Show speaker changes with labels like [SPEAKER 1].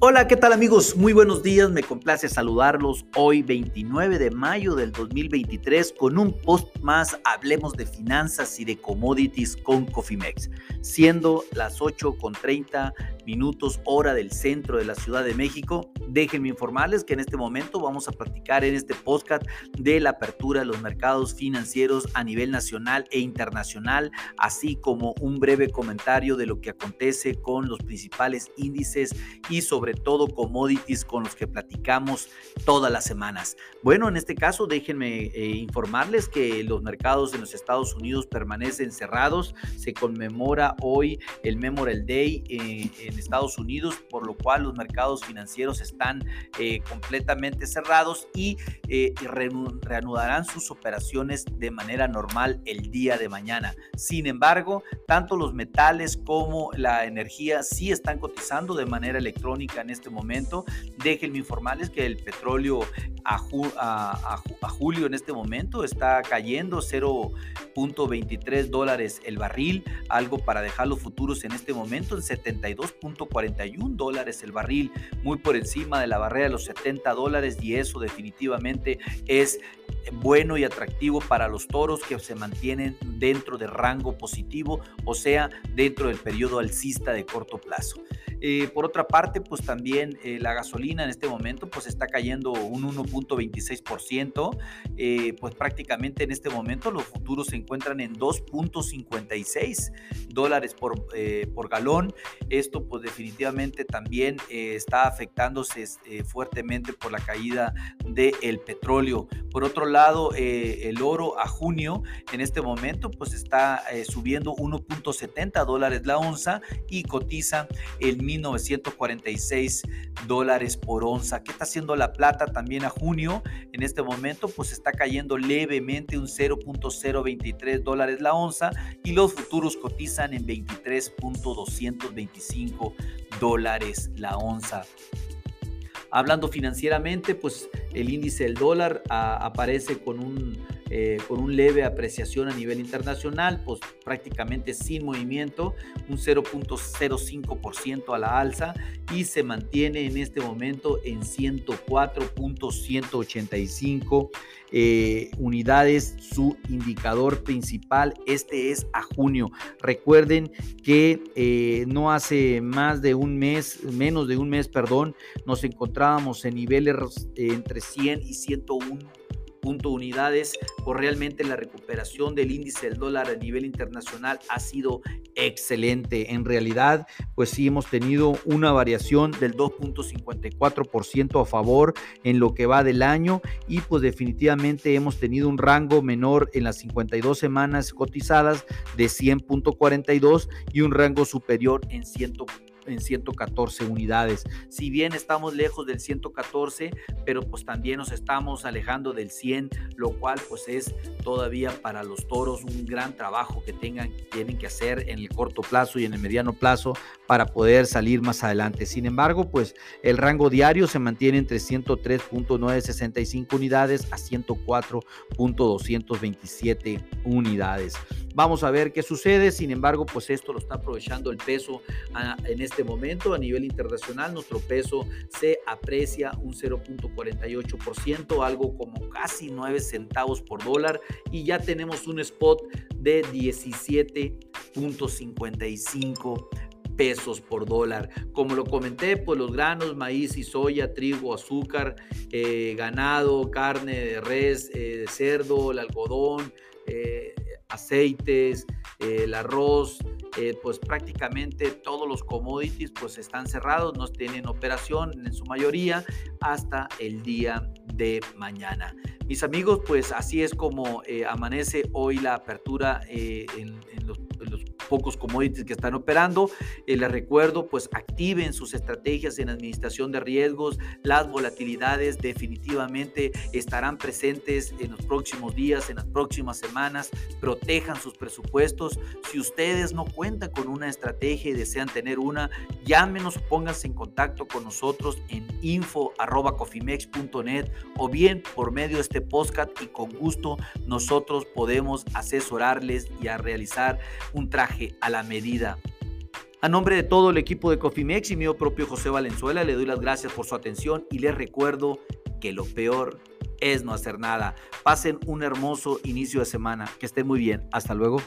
[SPEAKER 1] Hola, ¿qué tal amigos? Muy buenos días, me complace saludarlos hoy 29 de mayo del 2023 con un post más, hablemos de finanzas y de commodities con Cofimex, siendo las 8 con 30 minutos hora del centro de la Ciudad de México. Déjenme informarles que en este momento vamos a platicar en este podcast de la apertura de los mercados financieros a nivel nacional e internacional, así como un breve comentario de lo que acontece con los principales índices y sobre todo commodities con los que platicamos todas las semanas. Bueno, en este caso déjenme eh, informarles que los mercados en los Estados Unidos permanecen cerrados. Se conmemora hoy el Memorial Day eh, en Estados Unidos, por lo cual los mercados financieros están eh, completamente cerrados y reanudarán sus operaciones de manera normal el día de mañana. Sin embargo, tanto los metales como la energía sí están cotizando de manera electrónica en este momento. Déjenme informarles que el petróleo a, julio en este momento está cayendo 0.23 dólares el barril, algo para dejar los futuros en este momento en 72.41 dólares el barril, muy por encima de la barrera de los 70 dólares y eso definitivamente es bueno y atractivo para los toros que se mantienen dentro de rango positivo, o sea, dentro del periodo alcista de corto plazo. Eh, por otra parte, pues también eh, la gasolina en este momento pues está cayendo un 1.26%, eh, pues prácticamente en este momento los futuros se encuentran en 2.56 dólares por, por galón. Esto pues definitivamente también está afectándose fuertemente por la caída del petróleo. Por otro lado, el oro a junio en este momento pues está subiendo 1.70 dólares la onza y cotiza el 1946 dólares por onza. ¿Qué está haciendo la plata también a junio? En este momento pues está cayendo levemente un 0.023 dólares la onza y los futuros cotizan en 23.225 dólares la onza. Hablando financieramente, pues el índice del dólar ah, aparece con un eh, con un leve apreciación a nivel internacional, pues prácticamente sin movimiento, un 0.05% a la alza y se mantiene en este momento en 104.185 eh, unidades su indicador principal. Este es a junio. Recuerden que eh, no hace más de un mes, menos de un mes, perdón, nos encontrábamos en niveles entre 100 y 101 unidades, pues realmente la recuperación del índice del dólar a nivel internacional ha sido excelente. En realidad, pues sí hemos tenido una variación del 2.54% a favor en lo que va del año y pues definitivamente hemos tenido un rango menor en las 52 semanas cotizadas de 100.42 y un rango superior en 100 en 114 unidades. Si bien estamos lejos del 114, pero pues también nos estamos alejando del 100, lo cual pues es todavía para los toros un gran trabajo que tengan, tienen que hacer en el corto plazo y en el mediano plazo para poder salir más adelante. Sin embargo, pues el rango diario se mantiene entre 103.965 unidades a 104.227 unidades. Vamos a ver qué sucede. Sin embargo, pues esto lo está aprovechando el peso en este momento a nivel internacional. Nuestro peso se aprecia un 0.48%, algo como casi 9 centavos por dólar. Y ya tenemos un spot de 17.55 pesos por dólar. Como lo comenté, pues los granos, maíz y soya, trigo, azúcar, eh, ganado, carne de res, eh, cerdo, el algodón, eh, aceites, el arroz, eh, pues prácticamente todos los commodities pues están cerrados, no tienen operación en su mayoría hasta el día de mañana. Mis amigos, pues así es como eh, amanece hoy la apertura eh, en, los, pocos commodities que están operando. les recuerdo, pues activen sus estrategias en administración de riesgos. Las volatilidades definitivamente estarán presentes en los próximos días, en las próximas semanas. Protejan sus presupuestos. Si ustedes no cuentan con una estrategia y desean tener una, llámenos pónganse en contacto con nosotros en info.cofimex.net o bien por medio de este podcast y con gusto nosotros podemos asesorarles y realizar un traje a la medida A nombre de todo el equipo de Cofimex y mío propio José Valenzuela, le doy las gracias por su atención y les recuerdo que lo peor es no hacer nada. Pasen un hermoso inicio de semana. Que estén muy bien. Hasta luego.